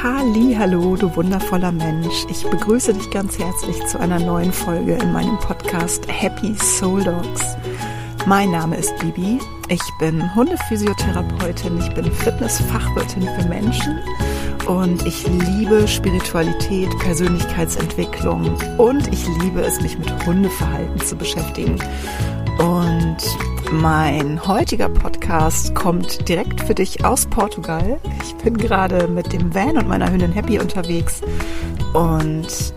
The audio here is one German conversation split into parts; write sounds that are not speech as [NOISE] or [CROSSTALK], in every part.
Hallo, du wundervoller Mensch. Ich begrüße dich ganz herzlich zu einer neuen Folge in meinem Podcast Happy Soul Dogs. Mein Name ist Bibi. Ich bin Hundephysiotherapeutin, ich bin Fitnessfachwirtin für Menschen und ich liebe Spiritualität, Persönlichkeitsentwicklung und ich liebe es, mich mit Hundeverhalten zu beschäftigen. Und mein heutiger Podcast kommt direkt für dich aus Portugal. Ich bin gerade mit dem Van und meiner Hündin Happy unterwegs. Und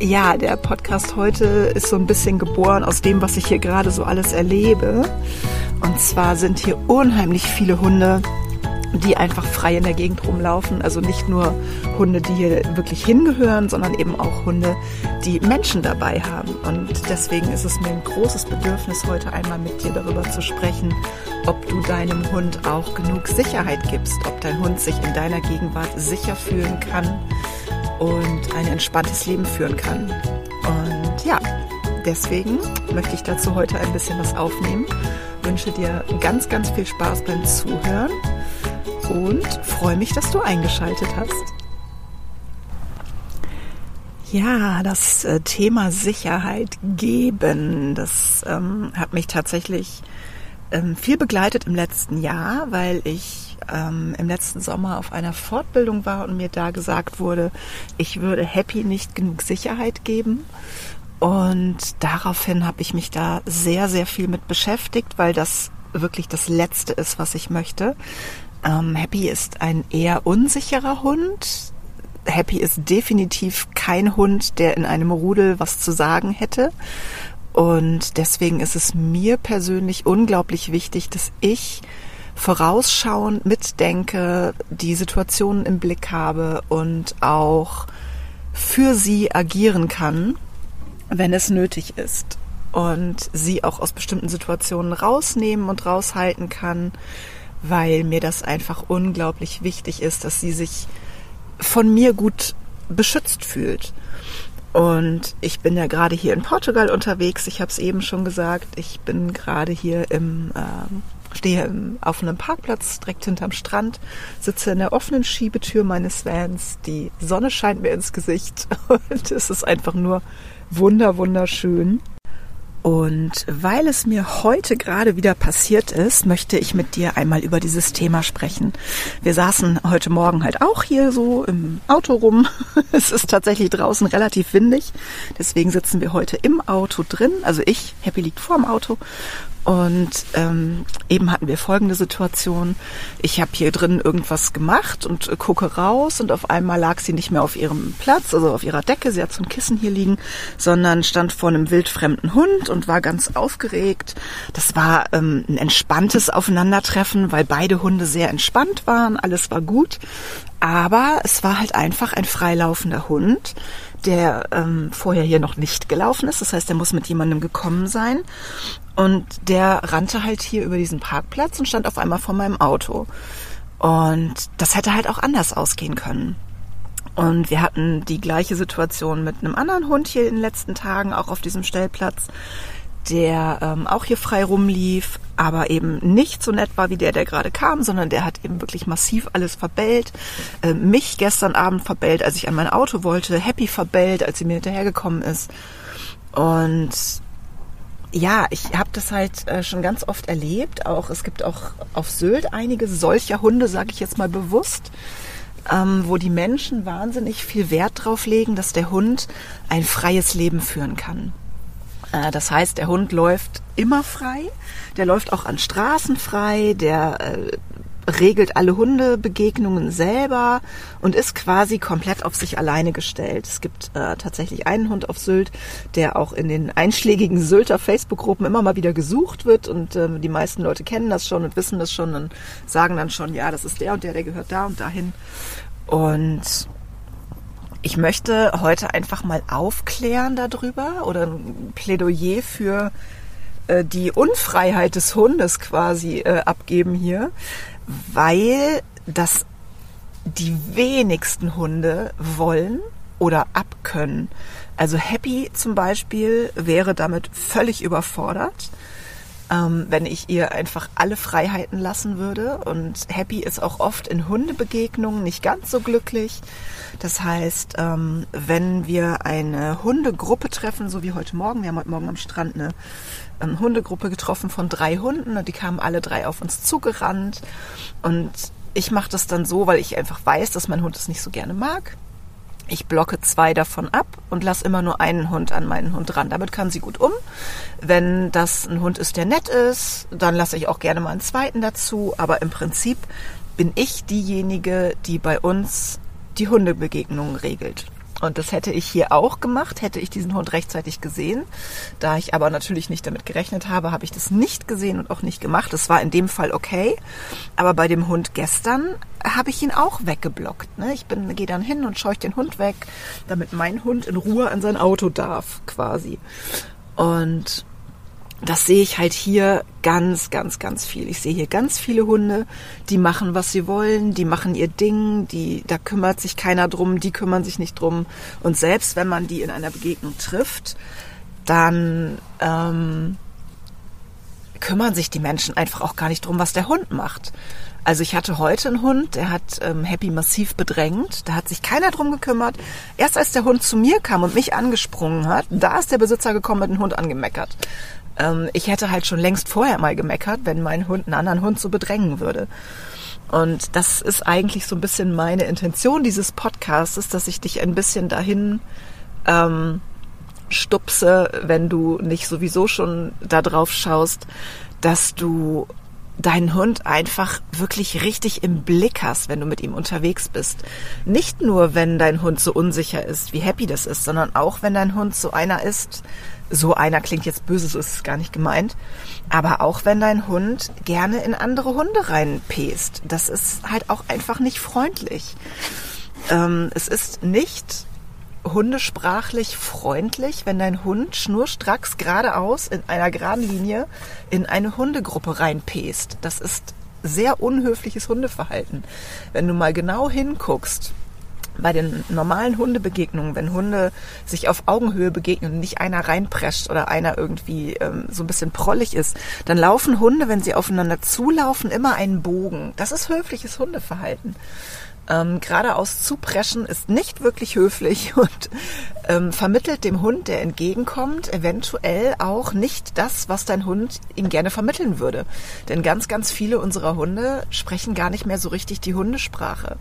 ja, der Podcast heute ist so ein bisschen geboren aus dem, was ich hier gerade so alles erlebe. Und zwar sind hier unheimlich viele Hunde die einfach frei in der Gegend rumlaufen. Also nicht nur Hunde, die hier wirklich hingehören, sondern eben auch Hunde, die Menschen dabei haben. Und deswegen ist es mir ein großes Bedürfnis, heute einmal mit dir darüber zu sprechen, ob du deinem Hund auch genug Sicherheit gibst, ob dein Hund sich in deiner Gegenwart sicher fühlen kann und ein entspanntes Leben führen kann. Und ja, deswegen möchte ich dazu heute ein bisschen was aufnehmen. wünsche dir ganz, ganz viel Spaß beim Zuhören und freue mich, dass du eingeschaltet hast. Ja, das äh, Thema Sicherheit geben, das ähm, hat mich tatsächlich ähm, viel begleitet im letzten Jahr, weil ich ähm, im letzten Sommer auf einer Fortbildung war und mir da gesagt wurde, ich würde Happy nicht genug Sicherheit geben. Und daraufhin habe ich mich da sehr, sehr viel mit beschäftigt, weil das wirklich das Letzte ist, was ich möchte. Ähm, Happy ist ein eher unsicherer Hund. Happy ist definitiv kein Hund, der in einem Rudel was zu sagen hätte. Und deswegen ist es mir persönlich unglaublich wichtig, dass ich vorausschauend mitdenke, die Situationen im Blick habe und auch für sie agieren kann, wenn es nötig ist. Und sie auch aus bestimmten Situationen rausnehmen und raushalten kann, weil mir das einfach unglaublich wichtig ist, dass sie sich von mir gut beschützt fühlt. Und ich bin ja gerade hier in Portugal unterwegs. Ich habe es eben schon gesagt. Ich bin gerade hier im, äh, stehe im, auf einem Parkplatz direkt hinterm Strand, sitze in der offenen Schiebetür meines Vans. Die Sonne scheint mir ins Gesicht [LAUGHS] und es ist einfach nur wunder, wunderschön. Und weil es mir heute gerade wieder passiert ist, möchte ich mit dir einmal über dieses Thema sprechen. Wir saßen heute Morgen halt auch hier so im Auto rum. [LAUGHS] Es ist tatsächlich draußen relativ windig. Deswegen sitzen wir heute im Auto drin. Also ich, Happy liegt vor dem Auto und ähm, eben hatten wir folgende Situation. Ich habe hier drin irgendwas gemacht und äh, gucke raus und auf einmal lag sie nicht mehr auf ihrem Platz, also auf ihrer Decke, sie hat so ein Kissen hier liegen, sondern stand vor einem wildfremden Hund und war ganz aufgeregt. Das war ähm, ein entspanntes Aufeinandertreffen, weil beide Hunde sehr entspannt waren, alles war gut. Aber es war halt einfach ein freilaufender Hund, der ähm, vorher hier noch nicht gelaufen ist. Das heißt, er muss mit jemandem gekommen sein. Und der rannte halt hier über diesen Parkplatz und stand auf einmal vor meinem Auto. Und das hätte halt auch anders ausgehen können. Und wir hatten die gleiche Situation mit einem anderen Hund hier in den letzten Tagen, auch auf diesem Stellplatz, der ähm, auch hier frei rumlief, aber eben nicht so nett war wie der, der gerade kam, sondern der hat eben wirklich massiv alles verbellt. Äh, mich gestern Abend verbellt, als ich an mein Auto wollte, Happy verbellt, als sie mir hinterhergekommen ist. Und ja, ich habe das halt äh, schon ganz oft erlebt. Auch es gibt auch auf Sylt einige solcher Hunde, sage ich jetzt mal bewusst, ähm, wo die Menschen wahnsinnig viel Wert drauf legen, dass der Hund ein freies Leben führen kann. Äh, das heißt, der Hund läuft immer frei, der läuft auch an Straßen frei, der äh, regelt alle Hundebegegnungen selber und ist quasi komplett auf sich alleine gestellt. Es gibt äh, tatsächlich einen Hund auf Sylt, der auch in den einschlägigen Sylter Facebook-Gruppen immer mal wieder gesucht wird und äh, die meisten Leute kennen das schon und wissen das schon und sagen dann schon, ja, das ist der und der, der gehört da und dahin. Und ich möchte heute einfach mal aufklären darüber oder ein Plädoyer für äh, die Unfreiheit des Hundes quasi äh, abgeben hier weil das die wenigsten Hunde wollen oder abkönnen. Also Happy zum Beispiel wäre damit völlig überfordert. Ähm, wenn ich ihr einfach alle Freiheiten lassen würde. Und Happy ist auch oft in Hundebegegnungen nicht ganz so glücklich. Das heißt, ähm, wenn wir eine Hundegruppe treffen, so wie heute Morgen, wir haben heute Morgen am Strand eine ähm, Hundegruppe getroffen von drei Hunden und die kamen alle drei auf uns zugerannt. Und ich mache das dann so, weil ich einfach weiß, dass mein Hund es nicht so gerne mag. Ich blocke zwei davon ab und lasse immer nur einen Hund an meinen Hund ran. Damit kann sie gut um. Wenn das ein Hund ist, der nett ist, dann lasse ich auch gerne mal einen zweiten dazu. Aber im Prinzip bin ich diejenige, die bei uns die Hundebegegnungen regelt. Und das hätte ich hier auch gemacht, hätte ich diesen Hund rechtzeitig gesehen. Da ich aber natürlich nicht damit gerechnet habe, habe ich das nicht gesehen und auch nicht gemacht. Das war in dem Fall okay. Aber bei dem Hund gestern habe ich ihn auch weggeblockt. Ne? Ich bin, gehe dann hin und scheuche den Hund weg, damit mein Hund in Ruhe an sein Auto darf, quasi. Und das sehe ich halt hier ganz, ganz, ganz viel. Ich sehe hier ganz viele Hunde, die machen, was sie wollen, die machen ihr Ding, die, da kümmert sich keiner drum, die kümmern sich nicht drum. Und selbst wenn man die in einer Begegnung trifft, dann ähm, kümmern sich die Menschen einfach auch gar nicht drum, was der Hund macht. Also ich hatte heute einen Hund, der hat ähm, Happy massiv bedrängt. Da hat sich keiner drum gekümmert. Erst als der Hund zu mir kam und mich angesprungen hat, da ist der Besitzer gekommen mit dem Hund angemeckert. Ähm, ich hätte halt schon längst vorher mal gemeckert, wenn mein Hund einen anderen Hund so bedrängen würde. Und das ist eigentlich so ein bisschen meine Intention dieses Podcasts, dass ich dich ein bisschen dahin ähm, stupse, wenn du nicht sowieso schon da drauf schaust, dass du deinen Hund einfach wirklich richtig im Blick hast, wenn du mit ihm unterwegs bist. Nicht nur, wenn dein Hund so unsicher ist, wie happy das ist, sondern auch, wenn dein Hund so einer ist, so einer klingt jetzt böse, so ist es gar nicht gemeint. Aber auch wenn dein Hund gerne in andere Hunde reinpest, das ist halt auch einfach nicht freundlich. Ähm, es ist nicht hundesprachlich freundlich, wenn dein Hund schnurstracks geradeaus in einer geraden Linie in eine Hundegruppe reinpest. Das ist sehr unhöfliches Hundeverhalten. Wenn du mal genau hinguckst, bei den normalen Hundebegegnungen, wenn Hunde sich auf Augenhöhe begegnen und nicht einer reinprescht oder einer irgendwie ähm, so ein bisschen prollig ist, dann laufen Hunde, wenn sie aufeinander zulaufen, immer einen Bogen. Das ist höfliches Hundeverhalten. Ähm, geradeaus zupreschen ist nicht wirklich höflich [LAUGHS] und ähm, vermittelt dem Hund, der entgegenkommt, eventuell auch nicht das, was dein Hund ihm gerne vermitteln würde. Denn ganz, ganz viele unserer Hunde sprechen gar nicht mehr so richtig die Hundesprache.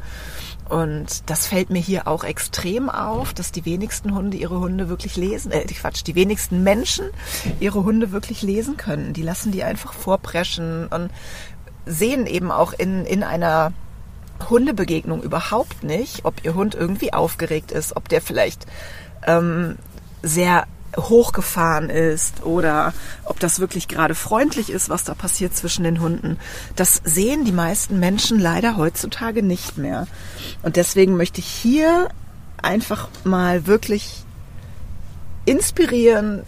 Und das fällt mir hier auch extrem auf, dass die wenigsten Hunde ihre Hunde wirklich lesen, äh, Quatsch, die wenigsten Menschen ihre Hunde wirklich lesen können. Die lassen die einfach vorpreschen und sehen eben auch in, in einer Hundebegegnung überhaupt nicht, ob ihr Hund irgendwie aufgeregt ist, ob der vielleicht ähm, sehr hochgefahren ist oder ob das wirklich gerade freundlich ist, was da passiert zwischen den Hunden. Das sehen die meisten Menschen leider heutzutage nicht mehr. Und deswegen möchte ich hier einfach mal wirklich inspirieren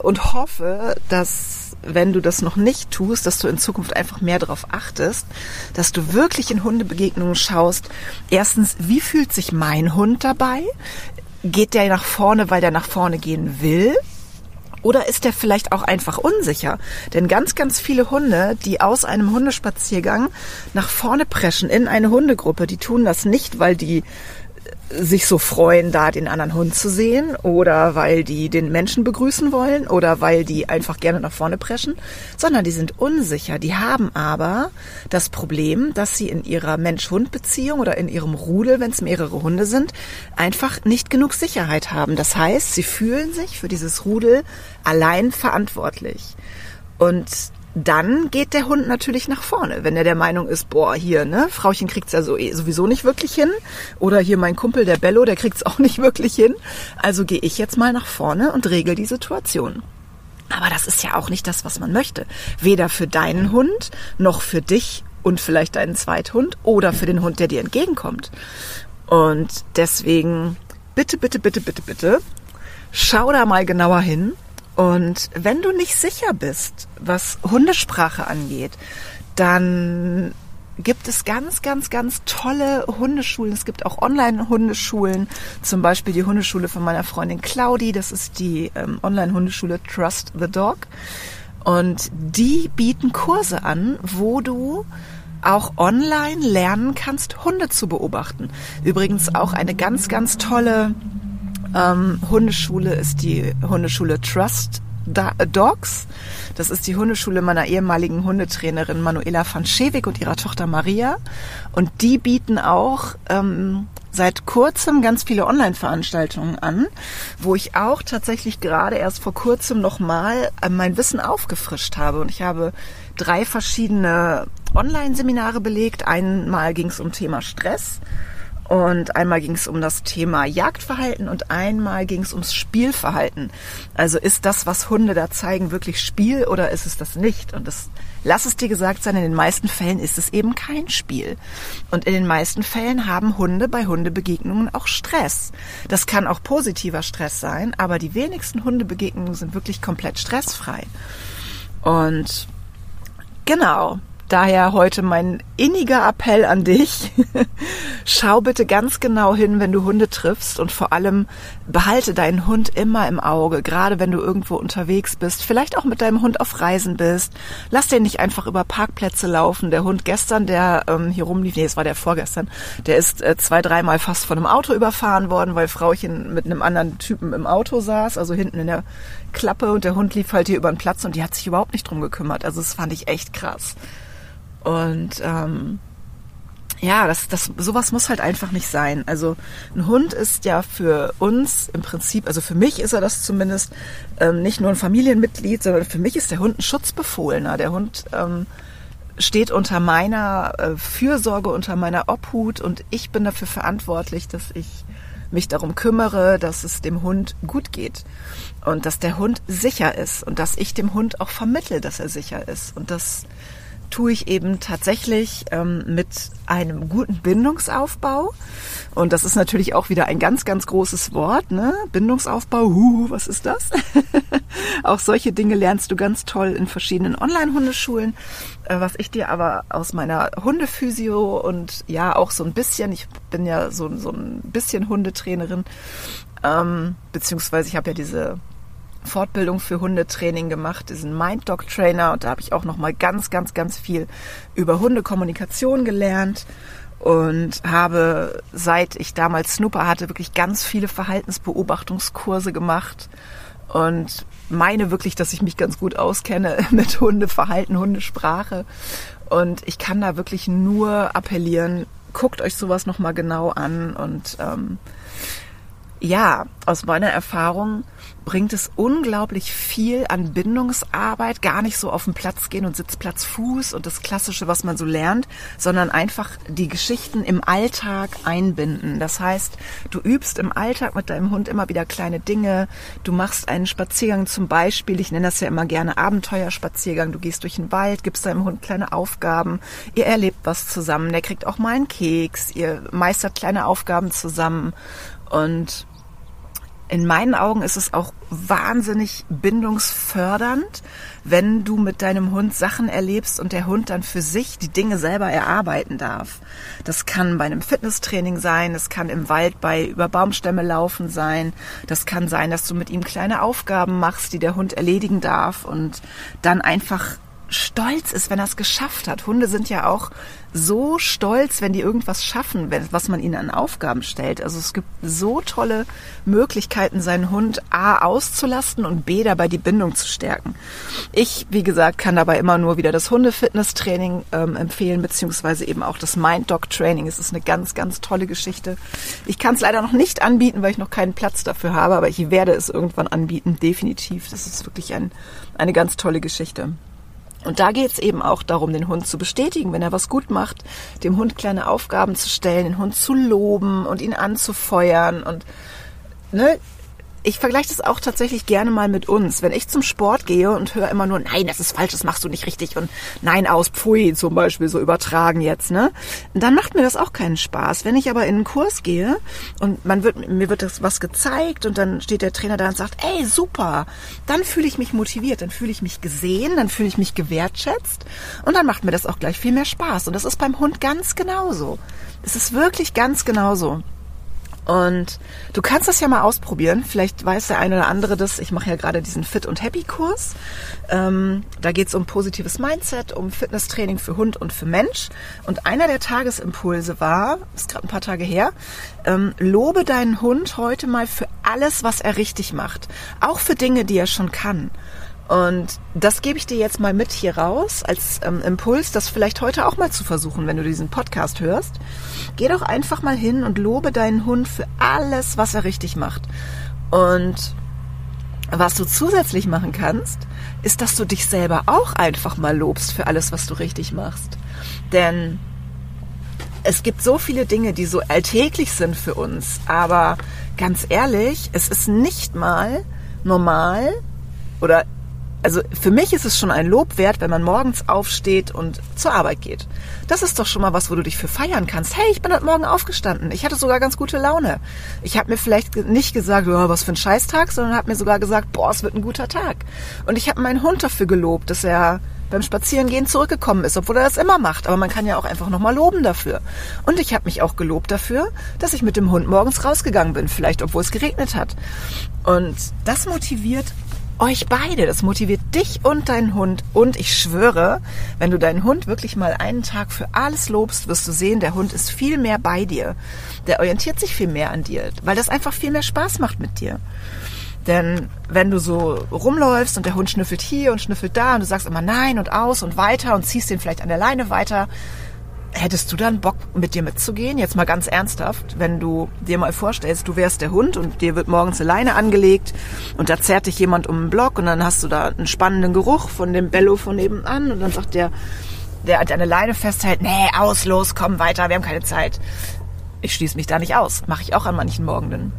und hoffe, dass wenn du das noch nicht tust, dass du in Zukunft einfach mehr darauf achtest, dass du wirklich in Hundebegegnungen schaust. Erstens, wie fühlt sich mein Hund dabei? Geht der nach vorne, weil der nach vorne gehen will? Oder ist der vielleicht auch einfach unsicher? Denn ganz, ganz viele Hunde, die aus einem Hundespaziergang nach vorne preschen in eine Hundegruppe, die tun das nicht, weil die sich so freuen, da den anderen Hund zu sehen oder weil die den Menschen begrüßen wollen oder weil die einfach gerne nach vorne preschen, sondern die sind unsicher. Die haben aber das Problem, dass sie in ihrer Mensch-Hund-Beziehung oder in ihrem Rudel, wenn es mehrere Hunde sind, einfach nicht genug Sicherheit haben. Das heißt, sie fühlen sich für dieses Rudel allein verantwortlich. Und dann geht der Hund natürlich nach vorne. Wenn er der Meinung ist, boah, hier, ne, Frauchen kriegt's ja eh, sowieso nicht wirklich hin. Oder hier mein Kumpel, der Bello, der kriegt's auch [LAUGHS] nicht wirklich hin. Also gehe ich jetzt mal nach vorne und regel die Situation. Aber das ist ja auch nicht das, was man möchte. Weder für deinen Hund, noch für dich und vielleicht deinen Zweithund oder für den Hund, der dir entgegenkommt. Und deswegen, bitte, bitte, bitte, bitte, bitte, schau da mal genauer hin und wenn du nicht sicher bist, was Hundesprache angeht, dann gibt es ganz, ganz, ganz tolle Hundeschulen. Es gibt auch Online-Hundeschulen, zum Beispiel die Hundeschule von meiner Freundin Claudi. Das ist die ähm, Online-Hundeschule Trust the Dog. Und die bieten Kurse an, wo du auch online lernen kannst, Hunde zu beobachten. Übrigens auch eine ganz, ganz tolle ähm, Hundeschule ist die Hundeschule Trust Dogs. Das ist die Hundeschule meiner ehemaligen Hundetrainerin Manuela van Schewig und ihrer Tochter Maria. Und die bieten auch ähm, seit kurzem ganz viele Online-Veranstaltungen an, wo ich auch tatsächlich gerade erst vor kurzem nochmal äh, mein Wissen aufgefrischt habe. Und ich habe drei verschiedene Online-Seminare belegt. Einmal ging es um Thema Stress. Und einmal ging es um das Thema Jagdverhalten und einmal ging es ums Spielverhalten. Also ist das, was Hunde da zeigen, wirklich Spiel oder ist es das nicht? Und das lass es dir gesagt sein, in den meisten Fällen ist es eben kein Spiel. Und in den meisten Fällen haben Hunde bei Hundebegegnungen auch Stress. Das kann auch positiver Stress sein, aber die wenigsten Hundebegegnungen sind wirklich komplett stressfrei. Und genau, Daher heute mein inniger Appell an dich. [LAUGHS] Schau bitte ganz genau hin, wenn du Hunde triffst und vor allem behalte deinen Hund immer im Auge, gerade wenn du irgendwo unterwegs bist, vielleicht auch mit deinem Hund auf Reisen bist. Lass den nicht einfach über Parkplätze laufen. Der Hund gestern, der ähm, hier rumlief, nee, es war der vorgestern, der ist äh, zwei, dreimal fast von einem Auto überfahren worden, weil Frauchen mit einem anderen Typen im Auto saß, also hinten in der Klappe und der Hund lief halt hier über den Platz und die hat sich überhaupt nicht drum gekümmert. Also das fand ich echt krass. Und ähm, ja, das, das, sowas muss halt einfach nicht sein. Also ein Hund ist ja für uns im Prinzip, also für mich ist er das zumindest ähm, nicht nur ein Familienmitglied, sondern für mich ist der Hund ein Schutzbefohlener. Der Hund ähm, steht unter meiner äh, Fürsorge, unter meiner Obhut und ich bin dafür verantwortlich, dass ich mich darum kümmere, dass es dem Hund gut geht und dass der Hund sicher ist und dass ich dem Hund auch vermittle, dass er sicher ist und dass tue ich eben tatsächlich ähm, mit einem guten Bindungsaufbau. Und das ist natürlich auch wieder ein ganz, ganz großes Wort, ne? Bindungsaufbau, huhu, was ist das? [LAUGHS] auch solche Dinge lernst du ganz toll in verschiedenen Online-Hundeschulen. Äh, was ich dir aber aus meiner Hundephysio und ja auch so ein bisschen, ich bin ja so, so ein bisschen Hundetrainerin, ähm, beziehungsweise ich habe ja diese Fortbildung für Hundetraining gemacht, diesen Mind Dog Trainer und da habe ich auch noch mal ganz ganz ganz viel über Hundekommunikation gelernt und habe seit ich damals Snooper hatte wirklich ganz viele Verhaltensbeobachtungskurse gemacht und meine wirklich, dass ich mich ganz gut auskenne [LAUGHS] mit Hundeverhalten, Hundesprache und ich kann da wirklich nur appellieren, guckt euch sowas noch mal genau an und ähm, ja, aus meiner Erfahrung bringt es unglaublich viel an Bindungsarbeit, gar nicht so auf den Platz gehen und Sitzplatz Fuß und das Klassische, was man so lernt, sondern einfach die Geschichten im Alltag einbinden. Das heißt, du übst im Alltag mit deinem Hund immer wieder kleine Dinge. Du machst einen Spaziergang zum Beispiel, ich nenne das ja immer gerne Abenteuerspaziergang. Du gehst durch den Wald, gibst deinem Hund kleine Aufgaben. Ihr erlebt was zusammen. Der kriegt auch mal einen Keks. Ihr meistert kleine Aufgaben zusammen. Und in meinen Augen ist es auch wahnsinnig bindungsfördernd, wenn du mit deinem Hund Sachen erlebst und der Hund dann für sich die Dinge selber erarbeiten darf. Das kann bei einem Fitnesstraining sein, das kann im Wald bei über Baumstämme laufen sein, das kann sein, dass du mit ihm kleine Aufgaben machst, die der Hund erledigen darf und dann einfach stolz ist, wenn er es geschafft hat. Hunde sind ja auch so stolz, wenn die irgendwas schaffen, was man ihnen an Aufgaben stellt. Also es gibt so tolle Möglichkeiten, seinen Hund A auszulasten und B dabei die Bindung zu stärken. Ich, wie gesagt, kann dabei immer nur wieder das Hundefitness-Training ähm, empfehlen, beziehungsweise eben auch das Mind-Dog-Training. Es ist eine ganz, ganz tolle Geschichte. Ich kann es leider noch nicht anbieten, weil ich noch keinen Platz dafür habe, aber ich werde es irgendwann anbieten, definitiv. Das ist wirklich ein, eine ganz tolle Geschichte. Und da geht es eben auch darum, den Hund zu bestätigen, wenn er was gut macht, dem Hund kleine Aufgaben zu stellen, den Hund zu loben und ihn anzufeuern und ne, ich vergleiche das auch tatsächlich gerne mal mit uns. Wenn ich zum Sport gehe und höre immer nur, nein, das ist falsch, das machst du nicht richtig und nein, aus Pfui zum Beispiel so übertragen jetzt, ne? Dann macht mir das auch keinen Spaß. Wenn ich aber in einen Kurs gehe und man wird, mir wird das was gezeigt und dann steht der Trainer da und sagt, ey, super, dann fühle ich mich motiviert, dann fühle ich mich gesehen, dann fühle ich mich gewertschätzt und dann macht mir das auch gleich viel mehr Spaß. Und das ist beim Hund ganz genauso. Es ist wirklich ganz genauso. Und du kannst das ja mal ausprobieren. Vielleicht weiß der eine oder andere das. Ich mache ja gerade diesen Fit und Happy Kurs. Ähm, da geht es um positives Mindset, um Fitnesstraining für Hund und für Mensch. Und einer der Tagesimpulse war, ist gerade ein paar Tage her, ähm, lobe deinen Hund heute mal für alles, was er richtig macht. Auch für Dinge, die er schon kann. Und das gebe ich dir jetzt mal mit hier raus als ähm, Impuls, das vielleicht heute auch mal zu versuchen, wenn du diesen Podcast hörst. Geh doch einfach mal hin und lobe deinen Hund für alles, was er richtig macht. Und was du zusätzlich machen kannst, ist, dass du dich selber auch einfach mal lobst für alles, was du richtig machst. Denn es gibt so viele Dinge, die so alltäglich sind für uns. Aber ganz ehrlich, es ist nicht mal normal oder also für mich ist es schon ein Lob wert, wenn man morgens aufsteht und zur Arbeit geht. Das ist doch schon mal was, wo du dich für feiern kannst. Hey, ich bin heute Morgen aufgestanden. Ich hatte sogar ganz gute Laune. Ich habe mir vielleicht nicht gesagt, oh, was für ein Scheißtag, sondern habe mir sogar gesagt, boah, es wird ein guter Tag. Und ich habe meinen Hund dafür gelobt, dass er beim Spazierengehen zurückgekommen ist, obwohl er das immer macht. Aber man kann ja auch einfach nochmal loben dafür. Und ich habe mich auch gelobt dafür, dass ich mit dem Hund morgens rausgegangen bin, vielleicht obwohl es geregnet hat. Und das motiviert euch beide. Das motiviert dich und deinen Hund. Und ich schwöre, wenn du deinen Hund wirklich mal einen Tag für alles lobst, wirst du sehen, der Hund ist viel mehr bei dir. Der orientiert sich viel mehr an dir, weil das einfach viel mehr Spaß macht mit dir. Denn wenn du so rumläufst und der Hund schnüffelt hier und schnüffelt da und du sagst immer nein und aus und weiter und ziehst den vielleicht an der Leine weiter, Hättest du dann Bock, mit dir mitzugehen? Jetzt mal ganz ernsthaft, wenn du dir mal vorstellst, du wärst der Hund und dir wird morgens eine Leine angelegt und da zerrt dich jemand um den Block und dann hast du da einen spannenden Geruch von dem Bello von nebenan und dann sagt der, der deine Leine festhält, nee, aus, los, komm weiter, wir haben keine Zeit. Ich schließe mich da nicht aus. Mache ich auch an manchen Morgenden.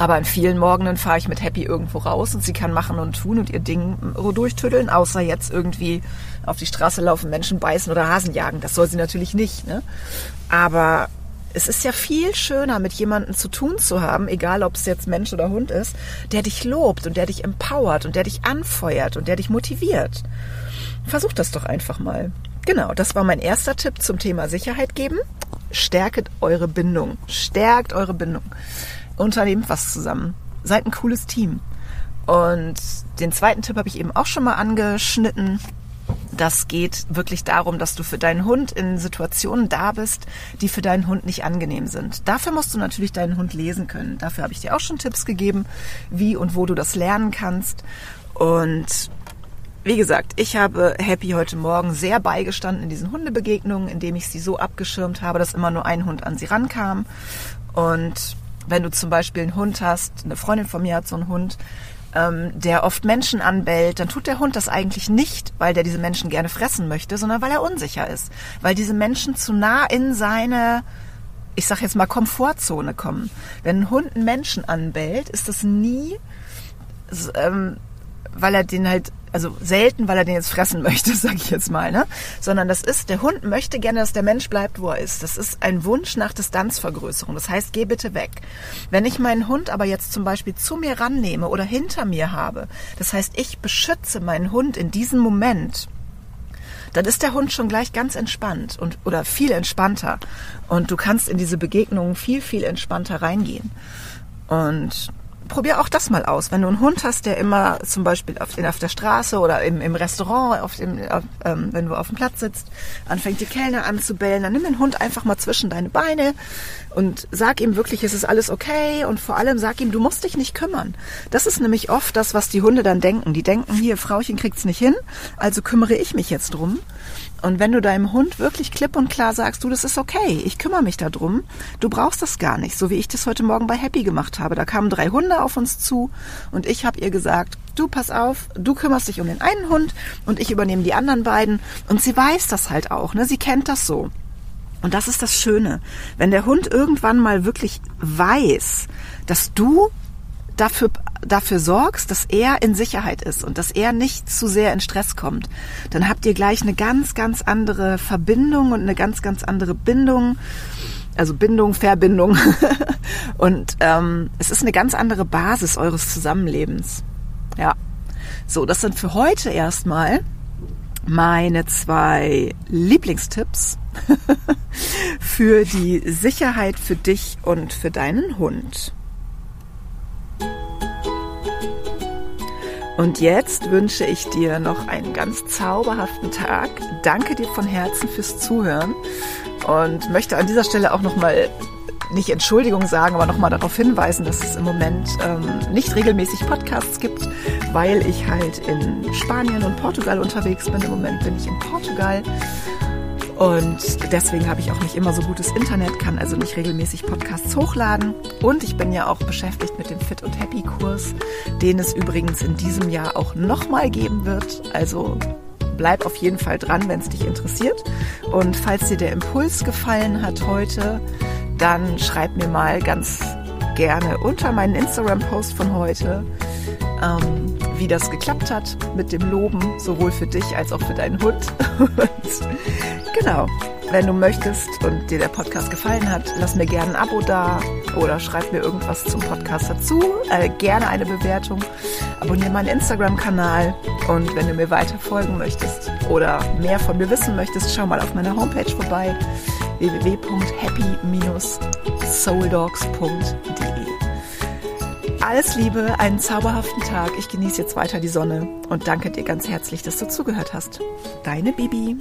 Aber an vielen Morgenen fahre ich mit Happy irgendwo raus und sie kann machen und tun und ihr Ding durchtüddeln, außer jetzt irgendwie auf die Straße laufen, Menschen beißen oder Hasen jagen. Das soll sie natürlich nicht. Ne? Aber es ist ja viel schöner, mit jemandem zu tun zu haben, egal ob es jetzt Mensch oder Hund ist, der dich lobt und der dich empowert und der dich anfeuert und der dich motiviert. Versucht das doch einfach mal. Genau, das war mein erster Tipp zum Thema Sicherheit geben. Stärket eure Bindung. Stärkt eure Bindung unternehmt was zusammen. Seid ein cooles Team. Und den zweiten Tipp habe ich eben auch schon mal angeschnitten. Das geht wirklich darum, dass du für deinen Hund in Situationen da bist, die für deinen Hund nicht angenehm sind. Dafür musst du natürlich deinen Hund lesen können. Dafür habe ich dir auch schon Tipps gegeben, wie und wo du das lernen kannst. Und wie gesagt, ich habe Happy heute Morgen sehr beigestanden in diesen Hundebegegnungen, indem ich sie so abgeschirmt habe, dass immer nur ein Hund an sie rankam. Und wenn du zum Beispiel einen Hund hast, eine Freundin von mir hat so einen Hund, ähm, der oft Menschen anbellt, dann tut der Hund das eigentlich nicht, weil der diese Menschen gerne fressen möchte, sondern weil er unsicher ist. Weil diese Menschen zu nah in seine, ich sag jetzt mal, Komfortzone kommen. Wenn ein Hund einen Menschen anbellt, ist das nie, ähm, weil er den halt also selten, weil er den jetzt fressen [LAUGHS] möchte, sage ich jetzt mal, ne? Sondern das ist, der Hund möchte gerne, dass der Mensch bleibt, wo er ist. Das ist ein Wunsch nach Distanzvergrößerung. Das heißt, geh bitte weg. Wenn ich meinen Hund aber jetzt zum Beispiel zu mir rannehme oder hinter mir habe, das heißt, ich beschütze meinen Hund in diesem Moment, dann ist der Hund schon gleich ganz entspannt und oder viel entspannter. Und du kannst in diese Begegnungen viel, viel entspannter reingehen. Und probier auch das mal aus. Wenn du einen Hund hast, der immer zum Beispiel auf, auf der Straße oder im, im Restaurant, auf dem, auf, ähm, wenn du auf dem Platz sitzt, anfängt die Kellner anzubellen, dann nimm den Hund einfach mal zwischen deine Beine und sag ihm wirklich, es ist alles okay und vor allem sag ihm, du musst dich nicht kümmern. Das ist nämlich oft das, was die Hunde dann denken. Die denken, hier, Frauchen kriegt's nicht hin, also kümmere ich mich jetzt drum. Und wenn du deinem Hund wirklich klipp und klar sagst, du, das ist okay, ich kümmere mich darum, du brauchst das gar nicht, so wie ich das heute Morgen bei Happy gemacht habe. Da kamen drei Hunde auf uns zu und ich habe ihr gesagt, du pass auf, du kümmerst dich um den einen Hund und ich übernehme die anderen beiden. Und sie weiß das halt auch, ne? Sie kennt das so. Und das ist das Schöne. Wenn der Hund irgendwann mal wirklich weiß, dass du dafür, dafür sorgst, dass er in Sicherheit ist und dass er nicht zu sehr in Stress kommt, dann habt ihr gleich eine ganz, ganz andere Verbindung und eine ganz, ganz andere Bindung. Also Bindung, Verbindung. [LAUGHS] und ähm, es ist eine ganz andere Basis eures Zusammenlebens. Ja. So, das sind für heute erstmal meine zwei Lieblingstipps [LAUGHS] für die Sicherheit für dich und für deinen Hund. Und jetzt wünsche ich dir noch einen ganz zauberhaften Tag. Danke dir von Herzen fürs Zuhören und möchte an dieser Stelle auch nochmal nicht Entschuldigung sagen, aber nochmal darauf hinweisen, dass es im Moment ähm, nicht regelmäßig Podcasts gibt, weil ich halt in Spanien und Portugal unterwegs bin. Im Moment bin ich in Portugal und deswegen habe ich auch nicht immer so gutes Internet, kann also nicht regelmäßig Podcasts hochladen. Und ich bin ja auch beschäftigt mit dem Fit und Happy Kurs, den es übrigens in diesem Jahr auch nochmal geben wird. Also bleib auf jeden Fall dran, wenn es dich interessiert. Und falls dir der Impuls gefallen hat heute, dann schreib mir mal ganz gerne unter meinen Instagram-Post von heute, ähm, wie das geklappt hat mit dem Loben, sowohl für dich als auch für deinen Hund. genau, wenn du möchtest und dir der Podcast gefallen hat, lass mir gerne ein Abo da oder schreib mir irgendwas zum Podcast dazu. Äh, gerne eine Bewertung. Abonniere meinen Instagram-Kanal und wenn du mir weiter folgen möchtest oder mehr von mir wissen möchtest, schau mal auf meiner Homepage vorbei www.happy-souldogs.de. Alles Liebe, einen zauberhaften Tag. Ich genieße jetzt weiter die Sonne und danke dir ganz herzlich, dass du zugehört hast. Deine Bibi.